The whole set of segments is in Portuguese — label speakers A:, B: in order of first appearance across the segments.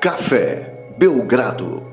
A: Café Belgrado.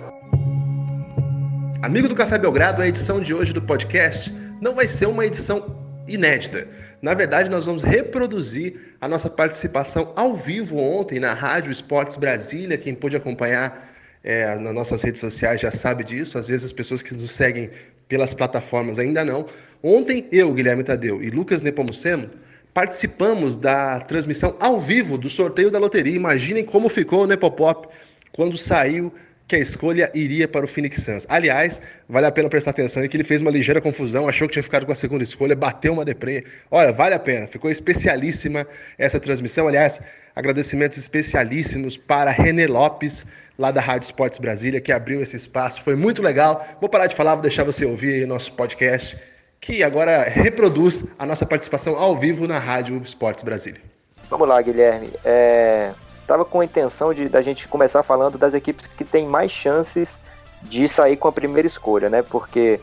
B: Amigo do Café Belgrado, a edição de hoje do podcast não vai ser uma edição inédita. Na verdade, nós vamos reproduzir a nossa participação ao vivo ontem na Rádio Esportes Brasília. Quem pôde acompanhar é, nas nossas redes sociais já sabe disso. Às vezes as pessoas que nos seguem pelas plataformas ainda não. Ontem, eu, Guilherme Tadeu e Lucas Nepomuceno participamos da transmissão ao vivo do sorteio da loteria. Imaginem como ficou o Nepopop quando saiu que a escolha iria para o Phoenix Suns. Aliás, vale a pena prestar atenção em que ele fez uma ligeira confusão, achou que tinha ficado com a segunda escolha, bateu uma deprê. Olha, vale a pena, ficou especialíssima essa transmissão. Aliás, agradecimentos especialíssimos para René Lopes, lá da Rádio Esportes Brasília, que abriu esse espaço. Foi muito legal. Vou parar de falar, vou deixar você ouvir aí nosso podcast, que agora reproduz a nossa participação ao vivo na Rádio Esportes Brasília.
C: Vamos lá, Guilherme. É estava com a intenção de da gente começar falando das equipes que têm mais chances de sair com a primeira escolha, né? Porque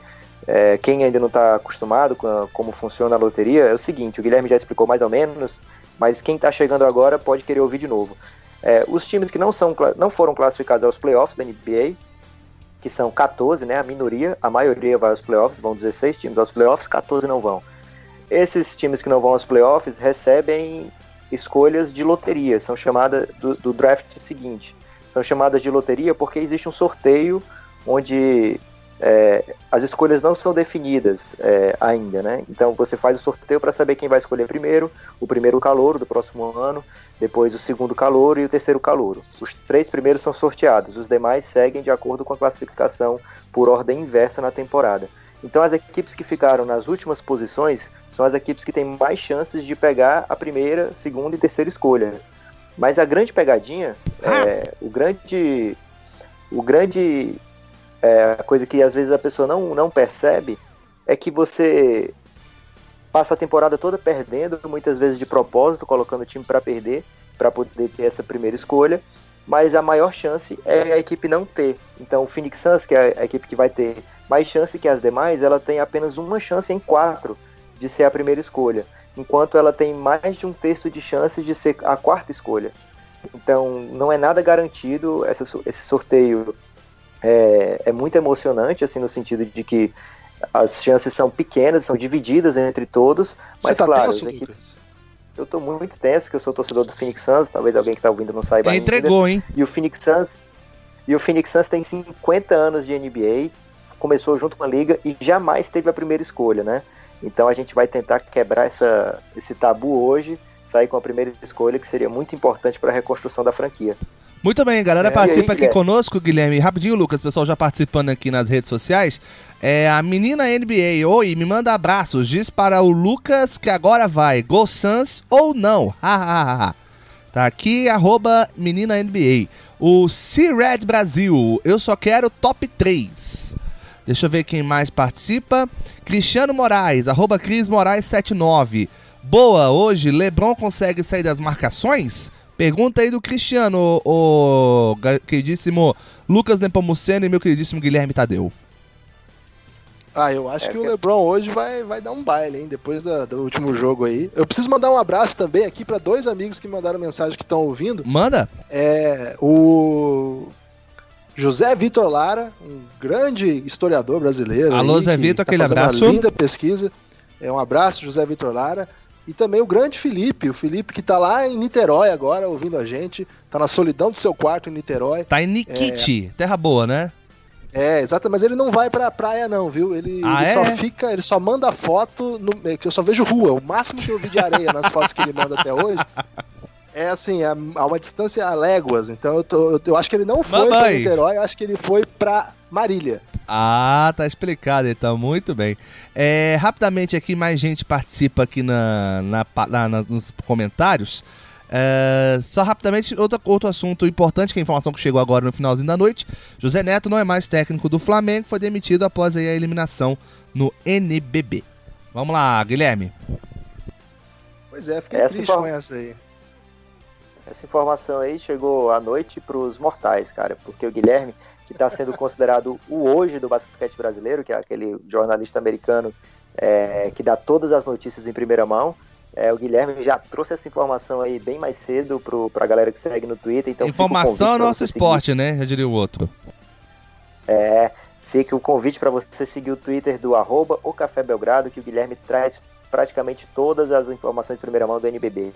C: é, quem ainda não está acostumado com a, como funciona a loteria é o seguinte: o Guilherme já explicou mais ou menos, mas quem está chegando agora pode querer ouvir de novo. É, os times que não, são, não foram classificados aos playoffs da NBA, que são 14, né? A minoria, a maioria vai aos playoffs, vão 16 times aos playoffs, 14 não vão. Esses times que não vão aos playoffs recebem escolhas de loteria, são chamadas do, do draft seguinte. São chamadas de loteria porque existe um sorteio onde é, as escolhas não são definidas é, ainda, né? Então você faz o sorteio para saber quem vai escolher primeiro, o primeiro calouro do próximo ano, depois o segundo calouro e o terceiro calouro. Os três primeiros são sorteados, os demais seguem de acordo com a classificação por ordem inversa na temporada. Então as equipes que ficaram nas últimas posições são as equipes que têm mais chances de pegar a primeira, segunda e terceira escolha. Mas a grande pegadinha, ah. é, o grande, o grande é, coisa que às vezes a pessoa não, não percebe é que você passa a temporada toda perdendo, muitas vezes de propósito, colocando o time para perder, para poder ter essa primeira escolha, mas a maior chance é a equipe não ter. Então o Phoenix Suns, que é a equipe que vai ter mais chance que as demais, ela tem apenas uma chance em quatro de ser a primeira escolha, enquanto ela tem mais de um terço de chances de ser a quarta escolha. Então, não é nada garantido. Esse sorteio é, é, muito emocionante, assim, no sentido de que as chances são pequenas, são divididas entre todos. Mas,
B: tá
C: claro,
B: tenso, equipes...
C: eu tô muito tenso, que eu sou torcedor do Phoenix Suns, talvez alguém que tá ouvindo não saiba
B: Ele entregou, hein?
C: E o Phoenix Suns e o Phoenix Suns tem 50 anos de NBA, começou junto com a liga e jamais teve a primeira escolha, né? Então a gente vai tentar quebrar essa, esse tabu hoje, sair com a primeira escolha, que seria muito importante para a reconstrução da franquia.
D: Muito bem, galera, é, participa aí, aqui conosco, Guilherme. Rapidinho, Lucas, pessoal já participando aqui nas redes sociais. É a menina NBA, oi, me manda abraços. Diz para o Lucas que agora vai, Go Suns ou não. Hahaha. tá aqui, arroba menina NBA. O C-Red Brasil, eu só quero top 3. Deixa eu ver quem mais participa. Cristiano Moraes, arroba Cris Moraes79. Boa, hoje Lebron consegue sair das marcações? Pergunta aí do Cristiano, o, o queridíssimo Lucas Nepomuceno e meu queridíssimo Guilherme Tadeu.
E: Ah, eu acho é que, que o LeBron hoje vai, vai dar um baile, hein? Depois da, do último jogo aí. Eu preciso mandar um abraço também aqui para dois amigos que mandaram mensagem que estão ouvindo.
D: Manda.
E: É o José Vitor Lara, um grande historiador brasileiro.
D: Alô, Zé Vitor, tá aquele abraço.
E: Uma linda pesquisa. É um abraço, José Vitor Lara. E também o grande Felipe, o Felipe que está lá em Niterói agora, ouvindo a gente. Está na solidão do seu quarto em Niterói.
D: Tá em Nikiti, é... terra boa, né?
E: É, exato, mas ele não vai pra praia, não, viu? Ele, ah, ele é? só fica, ele só manda foto, no, eu só vejo rua. O máximo que eu vi de areia nas fotos que ele manda até hoje é assim, a, a uma distância a léguas. Então eu, tô, eu, eu acho que ele não foi Mamãe. pra Niterói, eu acho que ele foi pra Marília.
D: Ah, tá explicado então, muito bem. É, rapidamente aqui, mais gente participa aqui na, na, na, na nos comentários. É, só rapidamente, outro, outro assunto importante, que é a informação que chegou agora no finalzinho da noite. José Neto não é mais técnico do Flamengo, foi demitido após aí a eliminação no NBB. Vamos lá, Guilherme.
E: Pois é, fiquei essa triste com essa aí.
C: Essa informação aí chegou à noite para os mortais, cara, porque o Guilherme, que está sendo considerado o hoje do basquete brasileiro, que é aquele jornalista americano é, que dá todas as notícias em primeira mão, É, o Guilherme já trouxe essa informação aí bem mais cedo pro, pra galera que segue no Twitter. Então
D: informação é nosso esporte, seguir. né? Já diria o outro.
C: É, fica o convite para você seguir o Twitter do arroba o Café Belgrado, que o Guilherme traz praticamente todas as informações de primeira mão do NBB.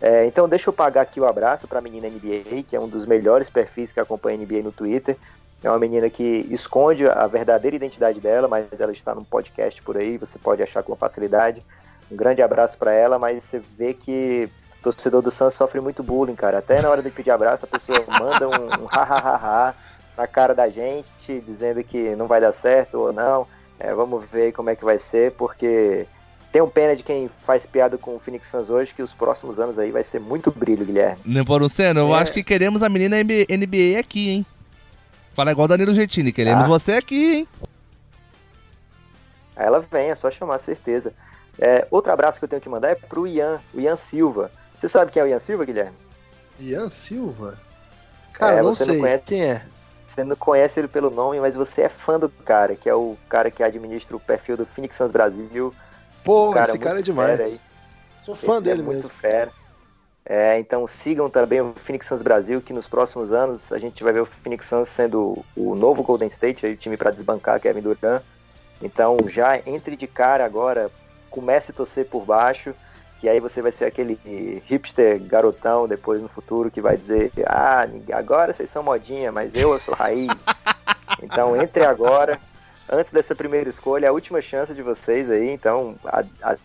C: É, então deixa eu pagar aqui o abraço para a menina NBA, que é um dos melhores perfis que acompanha a NBA no Twitter. É uma menina que esconde a verdadeira identidade dela, mas ela está num podcast por aí, você pode achar com facilidade. Um grande abraço para ela, mas você vê que o torcedor do Santos sofre muito bullying, cara. Até na hora de pedir abraço, a pessoa manda um, um ha, ha, ha, ha na cara da gente, dizendo que não vai dar certo ou não. É, vamos ver como é que vai ser, porque tenho pena de quem faz piada com o Phoenix Suns hoje, que os próximos anos aí vai ser muito brilho, Guilherme.
D: Neporuceno, eu é. acho que queremos a menina NBA aqui, hein? Fala igual Danilo Gentini, queremos ah. você aqui, hein?
C: Aí ela vem, é só chamar, certeza. É, outro abraço que eu tenho que mandar é pro Ian, o Ian Silva. Você sabe quem é o Ian Silva, Guilherme?
E: Ian Silva? Cara, é, não sei. Não conhece, quem é?
C: Você não conhece ele pelo nome, mas você é fã do cara, que é o cara que administra o perfil do Phoenix Suns Brasil
E: Pô, cara esse cara é demais. Sou fã esse dele é mesmo.
C: Fera. É, então sigam também o Phoenix Suns Brasil, que nos próximos anos a gente vai ver o Phoenix Suns sendo o novo Golden State, aí, o time para desbancar Kevin Durant. Então já entre de cara agora, comece a torcer por baixo, que aí você vai ser aquele hipster garotão depois no futuro que vai dizer, ah, agora vocês são modinha, mas eu, eu sou raiz. então entre agora, antes dessa primeira escolha, a última chance de vocês aí, então, a, a,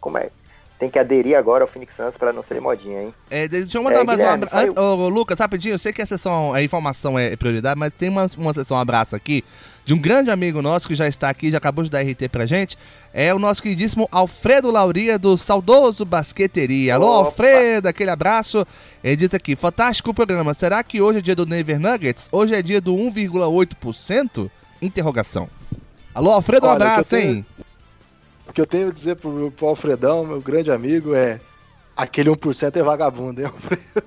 C: como é? Tem que aderir agora ao Phoenix Suns para não ser modinha, hein?
D: É, deixa eu mandar é, mais Guilherme, um abraço. Ô, Lucas, rapidinho, eu sei que a sessão, a informação é prioridade, mas tem uma, uma sessão abraço aqui de um grande amigo nosso que já está aqui, já acabou de dar RT pra gente. É o nosso queridíssimo Alfredo Lauria do Saudoso Basqueteria. Alô, Opa. Alfredo, aquele abraço. Ele diz aqui: fantástico o programa. Será que hoje é dia do Denver Nuggets? Hoje é dia do 1,8%? Interrogação. Alô, Alfredo, um abraço, tenho, hein?
E: O que eu tenho a dizer pro, pro Alfredão, meu grande amigo, é aquele 1% é vagabundo, hein, Alfredo?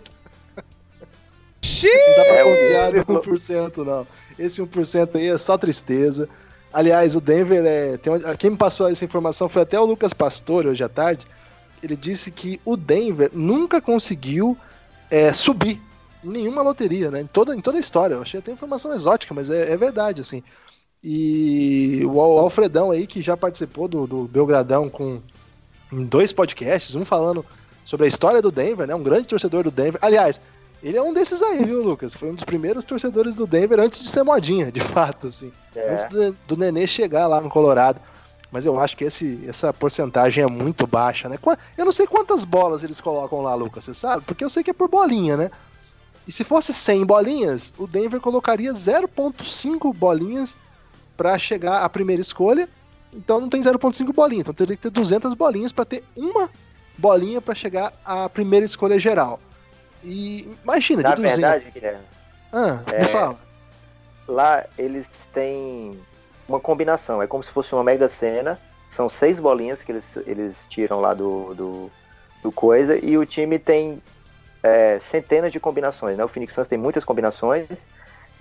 D: Xiii! Não dá pra
E: confiar no 1%, não. Esse 1% aí é só tristeza. Aliás, o Denver é. Tem, quem me passou essa informação foi até o Lucas Pastore hoje à tarde. Ele disse que o Denver nunca conseguiu é, subir em nenhuma loteria, né? Em toda, em toda a história. Eu achei até informação exótica, mas é, é verdade, assim. E o Alfredão aí, que já participou do, do Belgradão com em dois podcasts, um falando sobre a história do Denver, né? Um grande torcedor do Denver. Aliás, ele é um desses aí, viu, Lucas? Foi um dos primeiros torcedores do Denver antes de ser modinha, de fato, assim. É. Antes do, do Nenê chegar lá no Colorado. Mas eu acho que esse, essa porcentagem é muito baixa, né? Eu não sei quantas bolas eles colocam lá, Lucas, você sabe? Porque eu sei que é por bolinha, né? E se fosse 100 bolinhas, o Denver colocaria 0.5 bolinhas para chegar à primeira escolha. Então não tem 0.5 bolinha, então teria que ter 200 bolinhas para ter uma bolinha para chegar à primeira escolha geral. E imagina,
C: Na de 200. verdade, Guilherme.
E: Ah, é, me fala.
C: Lá eles têm uma combinação, é como se fosse uma mega cena. São seis bolinhas que eles, eles tiram lá do, do, do coisa e o time tem é, centenas de combinações. Né? O Phoenix Suns tem muitas combinações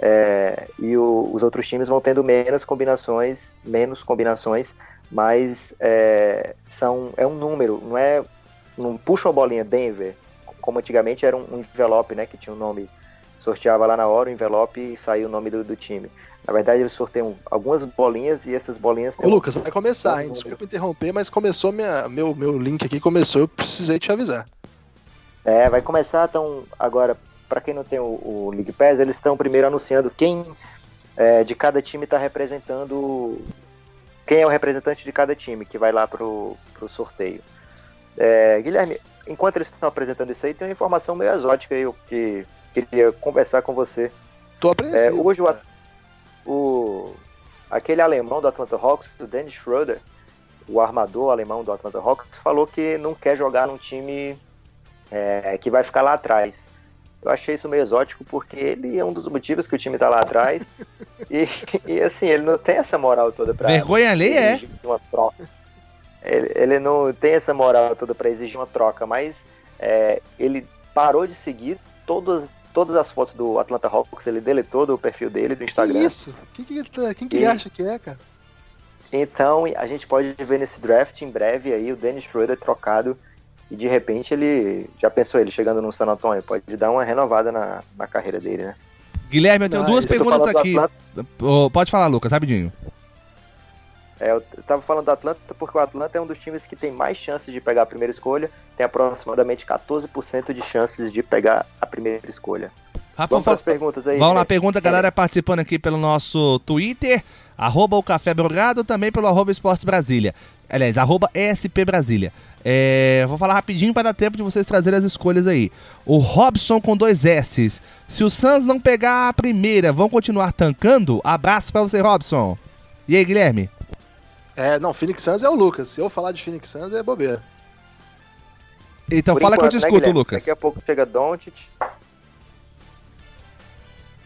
C: é, e o, os outros times vão tendo menos combinações, menos combinações, mas é, são, é um número, não é. Não puxa uma bolinha Denver, como antigamente era um, um envelope, né? Que tinha um nome, sorteava lá na hora o envelope e saiu o nome do, do time. Na verdade, eles sorteiam algumas bolinhas e essas bolinhas.
E: Ô, Lucas, vai começar, hein? Desculpa interromper, mas começou minha, meu, meu link aqui, começou, eu precisei te avisar.
C: É, vai começar, então, agora, para quem não tem o, o League Pass, eles estão primeiro anunciando quem é, de cada time está representando. Quem é o representante de cada time que vai lá pro, pro sorteio. É, Guilherme, enquanto eles estão apresentando isso aí, tem uma informação meio exótica aí eu que queria conversar com você.
E: Tô apreensivo.
C: É, hoje o, o, aquele alemão do Atlanta Hawks, o Dennis Schroeder, o armador alemão do Atlanta Hawks, falou que não quer jogar num time é, que vai ficar lá atrás. Eu achei isso meio exótico porque ele é um dos motivos que o time tá lá atrás. e, e, assim, ele não tem essa moral toda pra.
D: Vergonha ali é?
C: Uma troca. Ele, ele, não tem essa moral toda para exigir uma troca, mas é, ele parou de seguir todas, todas as fotos do Atlanta Hawks, ele deletou do perfil dele, do Instagram.
E: Que isso? Quem que, tá, quem que e, acha que é, cara?
C: Então a gente pode ver nesse draft em breve aí o Dennis Schroeder trocado e de repente ele já pensou ele chegando no San Antonio, pode dar uma renovada na, na carreira dele, né?
D: Guilherme, eu tenho Não, duas perguntas aqui. pode falar, Lucas, rapidinho.
C: É, eu tava falando do Atlanta porque o Atlanta é um dos times que tem mais chances de pegar a primeira escolha, tem aproximadamente 14% de chances de pegar a primeira escolha.
D: Rafa, Vamos para as perguntas aí. Vamos lá, pergunta, galera participando aqui pelo nosso Twitter, arroba o Café Belgrado, também pelo arroba Esportes Brasília. Aliás, arroba ESP Brasília. É, vou falar rapidinho para dar tempo de vocês trazerem as escolhas aí. O Robson com dois S's. Se o Suns não pegar a primeira, vão continuar tancando? Abraço para você, Robson. E aí, Guilherme?
E: É, não, Phoenix Suns é o Lucas. Se eu falar de Phoenix Suns é bobeira.
D: Então Por fala enquanto, que eu te né, escuto, né, Lucas.
C: Daqui a pouco chega Doncic.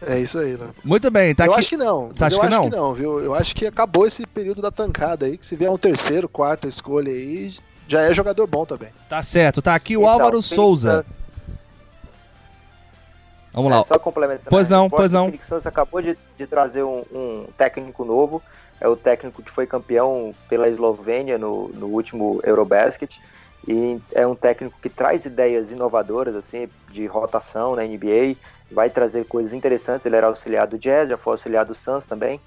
E: É isso aí, né?
D: Muito bem, tá
E: eu
D: aqui.
E: acho que não. Você acha eu que acho não? que não, viu? Eu acho que acabou esse período da tancada aí, que se vier um terceiro, quarta escolha aí, já é jogador bom também.
D: Tá certo, tá aqui o então, Álvaro Souza. Vamos lá. É,
C: só complementando.
D: Pois não, pois não. O
C: Phoenix Suns acabou de, de trazer um, um, técnico novo. É o técnico que foi campeão pela Eslovênia no, no último Eurobasket. E é um técnico que traz ideias inovadoras, assim, de rotação na NBA. Vai trazer coisas interessantes. Ele era auxiliar do Jazz, já foi auxiliar do Suns também.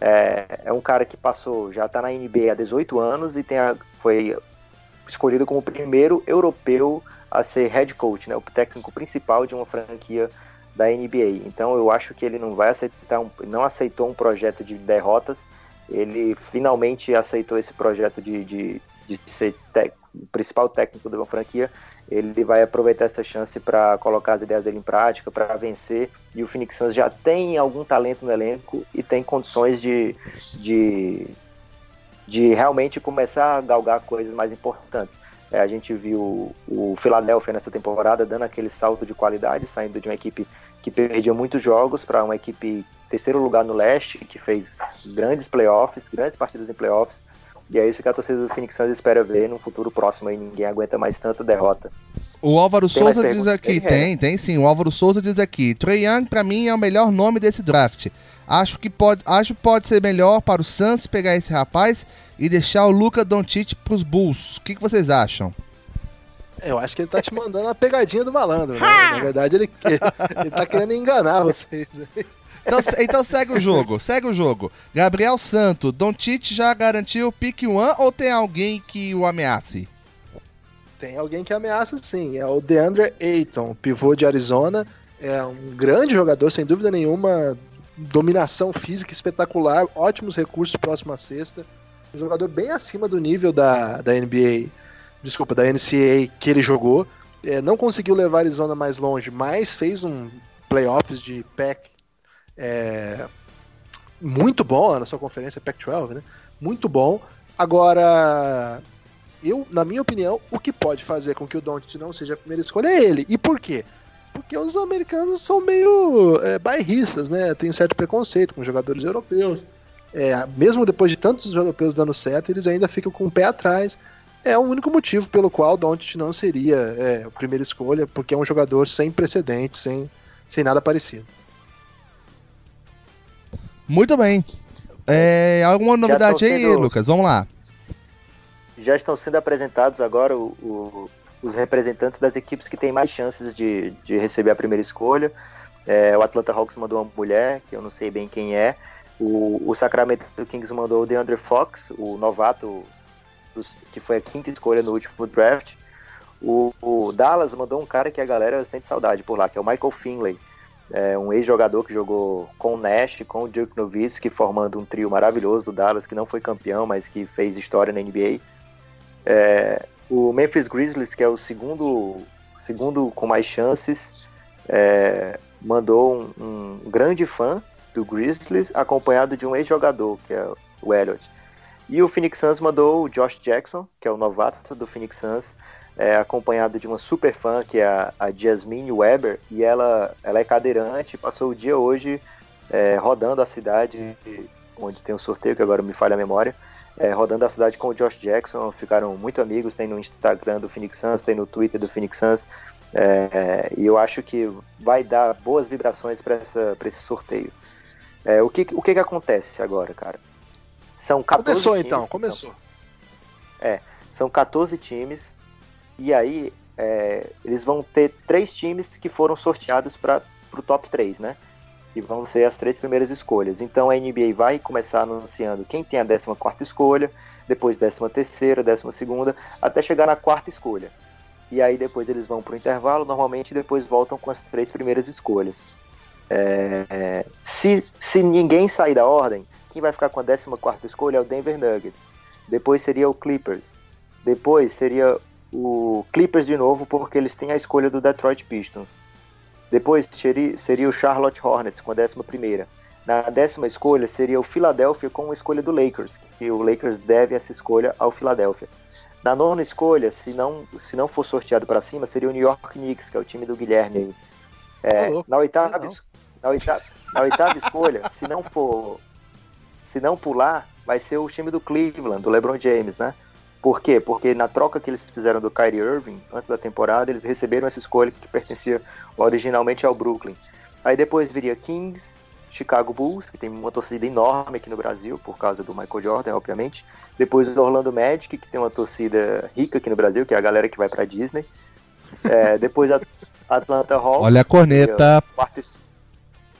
C: É, é um cara que passou, já está na NBA há 18 anos e tem a, foi escolhido como o primeiro europeu a ser head coach, né, o técnico principal de uma franquia da NBA. Então eu acho que ele não vai aceitar, um, não aceitou um projeto de derrotas. Ele finalmente aceitou esse projeto de, de, de ser o principal técnico de uma franquia. Ele vai aproveitar essa chance para colocar as ideias dele em prática, para vencer. E o Phoenix Suns já tem algum talento no elenco e tem condições de, de de realmente começar a galgar coisas mais importantes. É, a gente viu o Philadelphia nessa temporada dando aquele salto de qualidade, saindo de uma equipe que perdia muitos jogos para uma equipe terceiro lugar no leste, que fez grandes playoffs, grandes partidas em playoffs. E é isso que a torcida do Phoenix Suns espera ver no futuro próximo aí. Ninguém aguenta mais tanta derrota.
D: O Álvaro tem Souza diz aqui, tem, tem sim. O Álvaro Souza diz aqui: Trey Young, para mim, é o melhor nome desse draft. Acho que pode, acho pode ser melhor para o Suns pegar esse rapaz e deixar o Luca Doncic para os Bulls. O que, que vocês acham?
E: Eu acho que ele tá te mandando uma pegadinha do malandro, né? Na verdade, ele, ele tá querendo enganar vocês.
D: Então, então segue o jogo, segue o jogo. Gabriel Santo, Doncic já garantiu o pick one ou tem alguém que o ameace?
E: Tem alguém que ameaça sim, é o DeAndre Ayton, pivô de Arizona, é um grande jogador, sem dúvida nenhuma, dominação física espetacular, ótimos recursos próximo à sexta. Um jogador bem acima do nível da, da NBA, desculpa, da NCAA que ele jogou. É, não conseguiu levar a Arizona mais longe, mas fez um playoffs de PAC é, muito bom na sua conferência Pac-12, né? Muito bom. Agora, eu, na minha opinião, o que pode fazer com que o Doncic não seja a primeira escolha é ele. E por quê? porque os americanos são meio é, bairristas, né? Tem um certo preconceito com jogadores europeus. É, mesmo depois de tantos europeus dando certo, eles ainda ficam com o pé atrás. É o único motivo pelo qual Doncic não seria é, a primeira escolha, porque é um jogador sem precedentes, sem, sem nada parecido.
D: Muito bem. É, alguma novidade aí, Lucas? Vamos lá.
C: Já estão sendo apresentados agora o, o os representantes das equipes que têm mais chances de, de receber a primeira escolha. É, o Atlanta Hawks mandou uma mulher, que eu não sei bem quem é. O, o Sacramento Kings mandou o DeAndre Fox, o novato, dos, que foi a quinta escolha no último draft. O, o, Dallas mandou um cara que a galera sente saudade por lá, que é o Michael Finley. É um ex-jogador que jogou com o Nash, com o Dirk Nowitzki, formando um trio maravilhoso do Dallas, que não foi campeão, mas que fez história na NBA. É, o Memphis Grizzlies, que é o segundo, segundo com mais chances, é, mandou um, um, grande fã do Grizzlies, acompanhado de um ex-jogador, que é o Elliott. E o Phoenix Suns mandou o Josh Jackson, que é o novato do Phoenix Suns, é, acompanhado de uma super fã, que é a, a Jasmine Weber, e ela, ela é cadeirante, passou o dia hoje é, rodando a cidade onde tem um sorteio, que agora me falha a memória, é, rodando a cidade com o Josh Jackson, ficaram muito amigos, tem no Instagram do Phoenix Suns, tem no Twitter do Phoenix Suns, é, e eu acho que vai dar boas vibrações para esse sorteio. É, o que, o que, que acontece agora, cara? São 14
E: Começou
C: times,
E: então, começou.
C: É, são 14 times. E aí, é, eles vão ter três times que foram sorteados para o top 3, né? E vão ser as três primeiras escolhas. Então a NBA vai começar anunciando quem tem a 14 escolha, depois 13 terceira, 12 segunda, até chegar na quarta escolha. E aí depois eles vão para o intervalo, normalmente depois voltam com as três primeiras escolhas. É, é, se, se ninguém sair da ordem, quem vai ficar com a 14 escolha é o Denver Nuggets. Depois seria o Clippers. Depois seria o Clippers de novo, porque eles têm a escolha do Detroit Pistons. Depois seria, seria o Charlotte Hornets com a 11. Na décima escolha seria o Philadelphia com a escolha do Lakers, que o Lakers deve essa escolha ao Philadelphia. Na nona escolha, se não, se não for sorteado para cima, seria o New York Knicks, que é o time do Guilherme. É, na, oitava, na, oitava, na oitava escolha, se não for. Se não pular, vai ser o time do Cleveland, do LeBron James, né? Por quê? Porque na troca que eles fizeram do Kyrie Irving antes da temporada, eles receberam essa escolha que pertencia originalmente ao Brooklyn. Aí depois viria Kings, Chicago Bulls, que tem uma torcida enorme aqui no Brasil, por causa do Michael Jordan, obviamente. Depois o Orlando Magic, que tem uma torcida rica aqui no Brasil, que é a galera que vai pra Disney. É, depois a Atlanta Hawks.
D: Olha a corneta.
C: Quarta,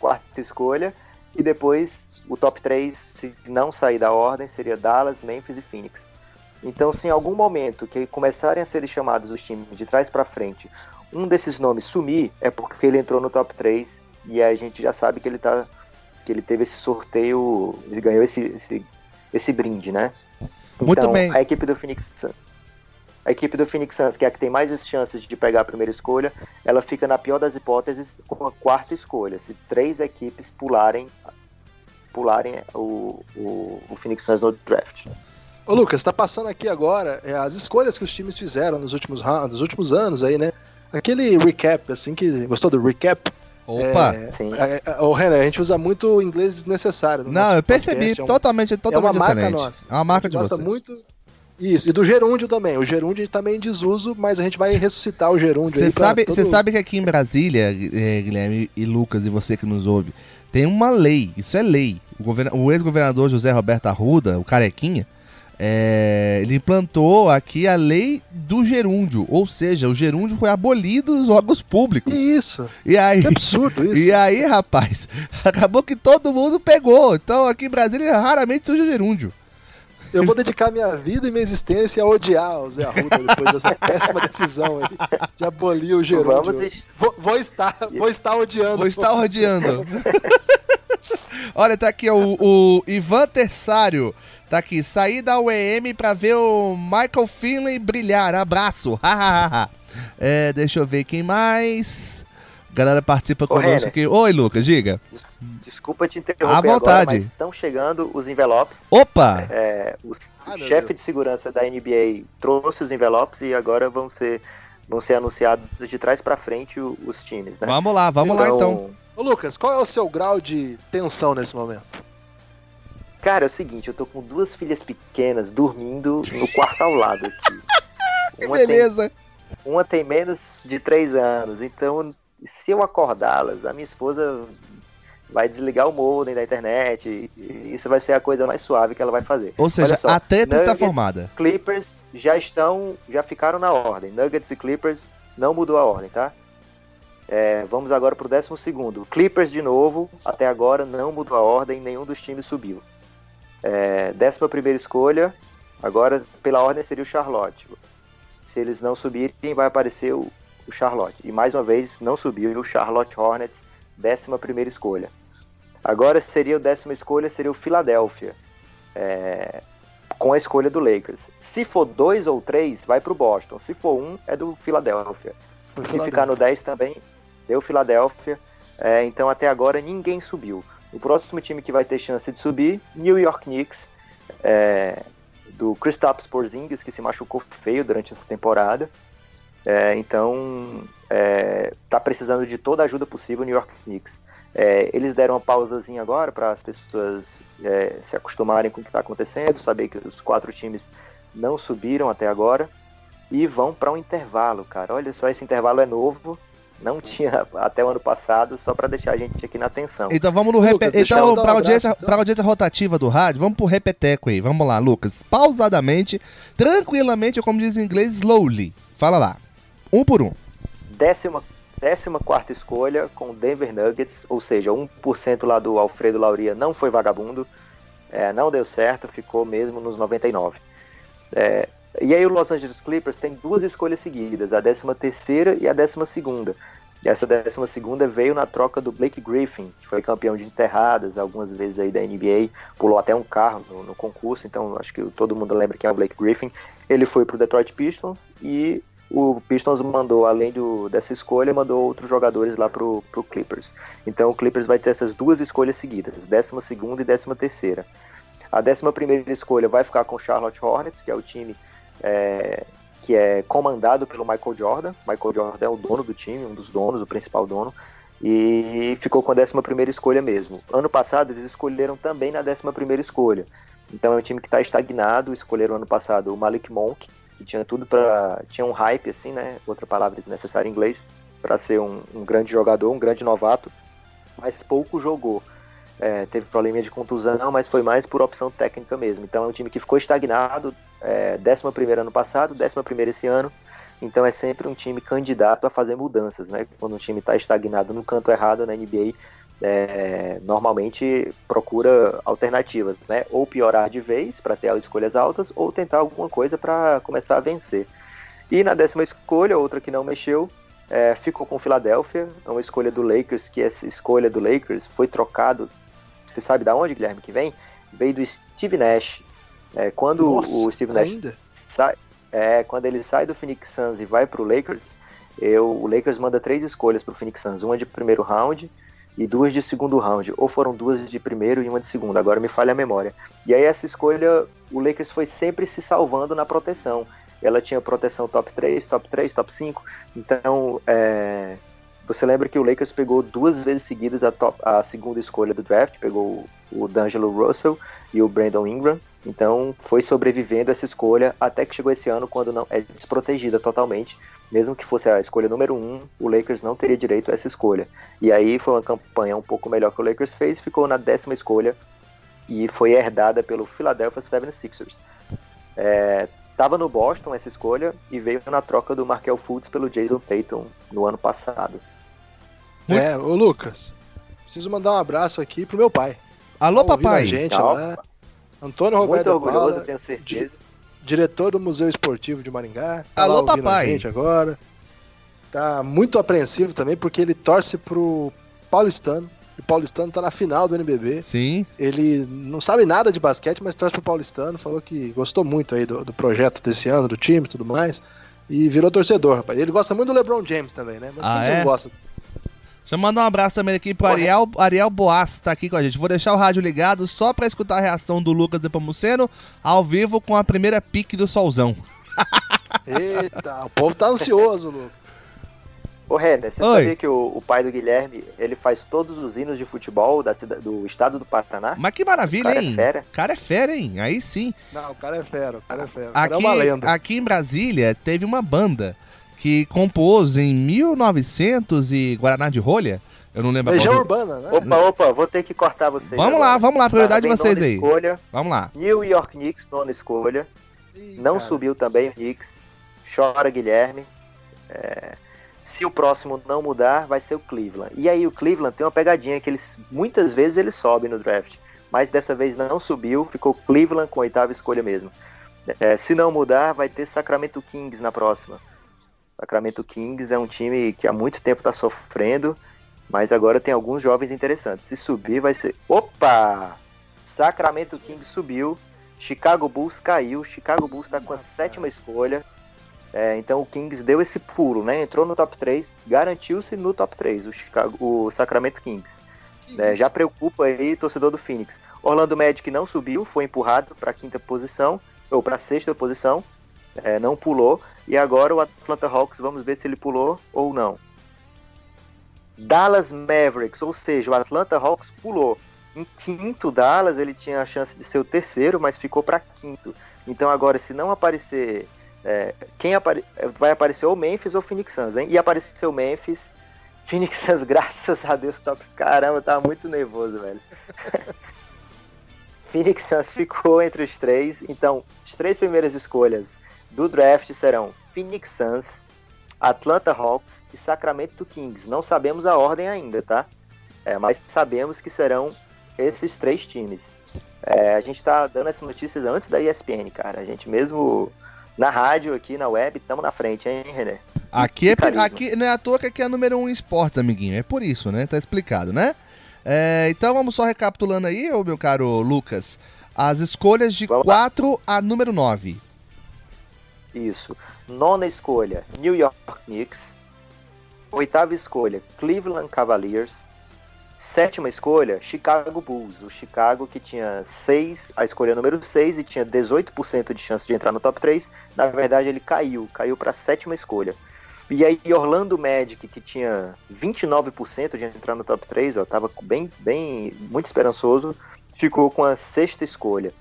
C: quarta escolha. E depois o top 3, se não sair da ordem, seria Dallas, Memphis e Phoenix. Então, se em algum momento que começarem a ser chamados os times de trás para frente, um desses nomes sumir, é porque ele entrou no top 3 e a gente já sabe que ele tá que ele teve esse sorteio, ele ganhou esse, esse, esse brinde, né?
D: Muito
C: então,
D: bem.
C: A equipe do Phoenix Suns, a equipe do Phoenix Suns, que é a que tem mais chances de pegar a primeira escolha, ela fica na pior das hipóteses com a quarta escolha. Se três equipes pularem pularem o, o, o Phoenix Suns no draft.
E: Ô Lucas, tá passando aqui agora é, as escolhas que os times fizeram nos últimos, nos últimos anos aí, né? Aquele recap, assim, que. Gostou do recap?
D: Opa!
E: É, é, é, o Renan, a gente usa muito inglês desnecessário.
D: Não, eu percebi, podcast, totalmente, totalmente
E: é uma marca
D: excelente.
E: nossa.
D: É uma marca
E: de
D: gosta
E: você. muito. Isso, e do gerúndio também. O gerúndio também em desuso, mas a gente vai ressuscitar o gerúndio
D: Você sabe,
E: todo...
D: sabe que aqui em Brasília, é, Guilherme e Lucas, e você que nos ouve, tem uma lei, isso é lei. O, o ex-governador José Roberto Arruda, o carequinha, é, ele implantou aqui a lei do gerúndio, ou seja, o gerúndio foi abolido dos órgãos públicos.
E: Isso.
D: E aí,
E: que absurdo isso.
D: E aí, rapaz, acabou que todo mundo pegou. Então aqui em Brasília raramente usa gerúndio.
E: Eu vou dedicar minha vida e minha existência a odiar o Zé Arruda depois dessa péssima decisão aí de abolir o gerúndio. Vou, vou, estar, vou estar odiando.
D: Vou estar odiando. Olha, tá aqui o, o Ivan Terçário. Tá aqui, saí da UEM pra ver o Michael Finley brilhar. Abraço. é, deixa eu ver quem mais. Galera participa conosco aqui. Oi, Lucas, diga.
C: Desculpa te interromper
D: à vontade. Agora,
C: estão chegando os envelopes.
D: Opa!
C: É, o ah, chefe de segurança da NBA trouxe os envelopes e agora vão ser, vão ser anunciados de trás para frente os, os, times. Né?
D: Vamos lá, vamos então, lá então.
E: Ô Lucas, qual é o seu grau de tensão nesse momento?
C: Cara, é o seguinte, eu tô com duas filhas pequenas dormindo no quarto ao lado aqui.
D: que uma beleza!
C: Tem, uma tem menos de três anos, então se eu acordá-las, a minha esposa vai desligar o modem da internet e isso vai ser a coisa mais suave que ela vai fazer.
D: Ou seja, só, a teta está formada.
C: Clippers já estão, já ficaram na ordem. Nuggets e Clippers não mudou a ordem, tá? É, vamos agora para o décimo segundo. Clippers de novo, até agora não mudou a ordem, nenhum dos times subiu. É, décima primeira escolha, agora pela ordem seria o Charlotte. Se eles não subirem, vai aparecer o, o Charlotte. E mais uma vez, não subiu o Charlotte Hornets, décima primeira escolha. Agora seria o décima escolha, seria o Philadelphia, é, com a escolha do Lakers. Se for dois ou três, vai para o Boston. Se for um, é do Philadelphia. Se ficar no 10 também, deu Philadelphia. É, então até agora ninguém subiu. O próximo time que vai ter chance de subir, New York Knicks, é, do Kristaps Porzingis, que se machucou feio durante essa temporada. É, então está precisando de toda a ajuda possível New York Knicks. É, eles deram uma pausazinha agora para as pessoas é, se acostumarem com o que está acontecendo, saber que os quatro times não subiram até agora e vão para um intervalo, cara. Olha só, esse intervalo é novo, Não tinha até o ano passado, só para deixar a gente aqui na atenção.
D: Então vamos no Lucas, Então, para audiência, então. pra audiência rotativa do rádio, vamos pro repeteco aí. Vamos lá, Lucas. Pausadamente, tranquilamente, como diz em inglês, slowly. Fala lá. Um por um.
C: Décima, décima quarta escolha com Denver Nuggets, ou seja, 1% lá do Alfredo Lauria não foi vagabundo. É, não deu certo, ficou mesmo nos 99. É, e aí o Los Angeles Clippers tem duas escolhas seguidas, a 13 terceira e a 12 segunda. Essa 12 segunda veio na troca do Blake Griffin, que foi campeão de enterradas algumas vezes aí da NBA, pulou até um carro no, no concurso, então acho que todo mundo lembra quem é o Blake Griffin. Ele foi para o Detroit Pistons e o Pistons mandou, além do, dessa escolha, mandou outros jogadores lá pro, pro Clippers. Então o Clippers vai ter essas duas escolhas seguidas, 12 segunda e 13 terceira. A 11 primeira escolha vai ficar com o Charlotte Hornets, que é o time é, que é comandado pelo Michael Jordan. Michael Jordan é o dono do time, um dos donos, o principal dono, e ficou com a 11 primeira escolha mesmo. Ano passado eles escolheram também na 11 primeira escolha. Então é um time que está estagnado. Escolheram ano passado o Malik Monk, que tinha tudo para tinha um hype assim, né? Outra palavra necessária em inglês para ser um, um grande jogador, um grande novato, mas pouco jogou é, teve problema de contusão, mas foi mais por opção técnica mesmo. Então é um time que ficou estagnado, é, 11 ano passado, 11 esse ano. Então é sempre um time candidato a fazer mudanças, né? Quando um time está estagnado no canto errado na NBA, é, normalmente procura alternativas, né? Ou piorar de vez para ter escolhas altas, ou tentar alguma coisa para começar a vencer. E na décima escolha, outra que não mexeu, é, ficou com Filadélfia, é uma escolha do Lakers, que essa escolha do Lakers foi trocado você sabe da onde, Guilherme, que vem? Veio do Steve Nash. É, quando Nossa, o Steve Nash ainda? sai, é, quando ele sai do Phoenix Suns e vai para o Lakers, eu, o Lakers manda três escolhas para o Phoenix Suns, uma de primeiro round e duas de segundo round, ou foram duas de primeiro e uma de segundo, agora me falha a memória. E aí essa escolha, o Lakers foi sempre se salvando na proteção. Ela tinha proteção top 3, top 3, top 5, então é, você lembra que o Lakers pegou duas vezes seguidas a, top, a segunda escolha do draft, pegou o D'Angelo Russell e o Brandon Ingram. Então foi sobrevivendo essa escolha até que chegou esse ano, quando não é desprotegida totalmente. Mesmo que fosse a escolha número um, o Lakers não teria direito a essa escolha. E aí foi uma campanha um pouco melhor que o Lakers fez, ficou na décima escolha e foi herdada pelo Philadelphia 76ers. É, Tava no Boston essa escolha e veio na troca do Markel Fultz pelo Jason Tatum no ano passado.
E: É, ô Lucas, preciso mandar um abraço aqui pro meu pai.
D: Alô, tá papai.
E: Gente lá. Antônio Roberto Muito orgulhoso, Paula, tenho certeza. Di diretor do Museu Esportivo de Maringá.
D: Tá Alô, papai.
E: A gente agora. Tá muito apreensivo também porque ele torce pro Paulistano. E o Paulistano tá na final do NBB.
D: Sim.
E: Ele não sabe nada de basquete, mas torce pro Paulistano. Falou que gostou muito aí do, do projeto desse ano, do time e tudo mais. E virou torcedor, rapaz. Ele gosta muito do LeBron James também, né? Mas
D: ah,
E: quem
D: é?
E: não gosta
D: Deixa eu mandar um abraço também aqui pro Ariel, Ariel Boas, tá aqui com a gente. Vou deixar o rádio ligado só pra escutar a reação do Lucas Epamuceno ao vivo com a primeira pique do Solzão.
E: Eita, o povo tá ansioso, Lucas.
C: Ô, Renner, você Oi. sabia que o, o, pai do Guilherme, ele faz todos os hinos de futebol da, do estado do Paraná?
D: Mas que maravilha, o cara é hein? É fera. O cara é fera, hein? Aí sim.
E: Não, o cara é fera, o cara é fera.
D: Aqui,
E: é uma lenda.
D: Aqui em Brasília, teve uma banda que compôs em 1900 e Guaraná de Rolha. Eu não lembro
E: Região urbana, né?
C: Opa, opa, vou ter que cortar vocês.
D: Vamos agora. lá, vamos lá, prioridade de vocês aí. Escolha. Vamos lá.
C: New York Knicks, nona escolha. Ih, não cara. subiu também o Knicks. Chora Guilherme. É... Se o próximo não mudar, vai ser o Cleveland. E aí o Cleveland tem uma pegadinha que eles muitas vezes ele sobe no draft, mas dessa vez não subiu, ficou Cleveland com a oitava escolha mesmo. É, se não mudar, vai ter Sacramento Kings na próxima. Sacramento Kings é um time que há muito tempo está sofrendo, mas agora tem alguns jovens interessantes. Se subir, vai ser. Opa! Sacramento Kings subiu, Chicago Bulls caiu, Chicago Bulls está com a sétima escolha. É, então o Kings deu esse pulo, né? Entrou no top 3, garantiu-se no top 3, o, Chicago, o Sacramento Kings. É, já preocupa aí torcedor do Phoenix. Orlando Magic não subiu, foi empurrado para a quinta posição, ou para a sexta posição é, não pulou. E agora o Atlanta Hawks, vamos ver se ele pulou ou não. Dallas Mavericks, ou seja, o Atlanta Hawks pulou. Em quinto, Dallas, ele tinha a chance de ser o terceiro, mas ficou para quinto. Então agora, se não aparecer, é, quem apare vai aparecer ou Memphis ou Phoenix Suns, hein? E apareceu o Memphis, Phoenix Suns, graças a Deus, top. Caramba, tava muito nervoso, velho. Phoenix Suns ficou entre os três. Então, as três primeiras escolhas do draft serão Phoenix Suns, Atlanta Hawks e Sacramento Kings. Não sabemos a ordem ainda, tá? É, mas sabemos que serão esses três times. É, a gente tá dando essas notícias antes da ESPN, cara. A gente mesmo na rádio, aqui na web, estamos na frente, hein, René?
D: Aqui, é, aqui não é à toa que aqui é a número 1 um em esportes, amiguinho. É por isso, né? Tá explicado, né? É, então vamos só recapitulando aí, ô, meu caro Lucas. As escolhas de vamos 4 lá. a número 9.
C: Isso. Nona escolha, New York Knicks. Oitava escolha, Cleveland Cavaliers. Sétima escolha, Chicago Bulls. O Chicago que tinha 6, a escolha número 6 e tinha 18% de chance de entrar no top 3. Na verdade, ele caiu, caiu para a sétima escolha. E aí Orlando Magic, que tinha 29% de entrar no top 3, ó, tava bem, bem, muito esperançoso, ficou com a sexta escolha.